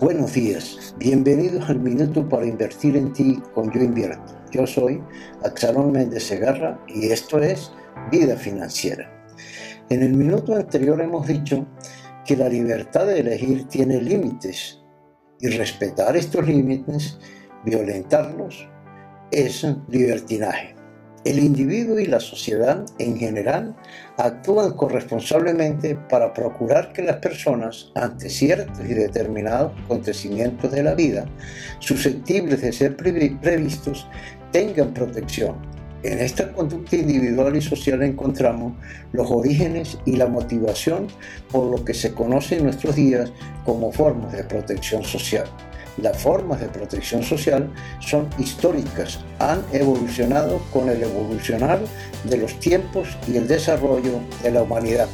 Buenos días, bienvenidos al Minuto para Invertir en Ti con Yo Invierto. Yo soy Axalón Méndez Segarra y esto es Vida Financiera. En el minuto anterior hemos dicho que la libertad de elegir tiene límites y respetar estos límites, violentarlos, es libertinaje. El individuo y la sociedad en general actúan corresponsablemente para procurar que las personas, ante ciertos y determinados acontecimientos de la vida, susceptibles de ser previstos, tengan protección. En esta conducta individual y social encontramos los orígenes y la motivación por lo que se conoce en nuestros días como formas de protección social. Las formas de protección social son históricas, han evolucionado con el evolucionar de los tiempos y el desarrollo de la humanidad.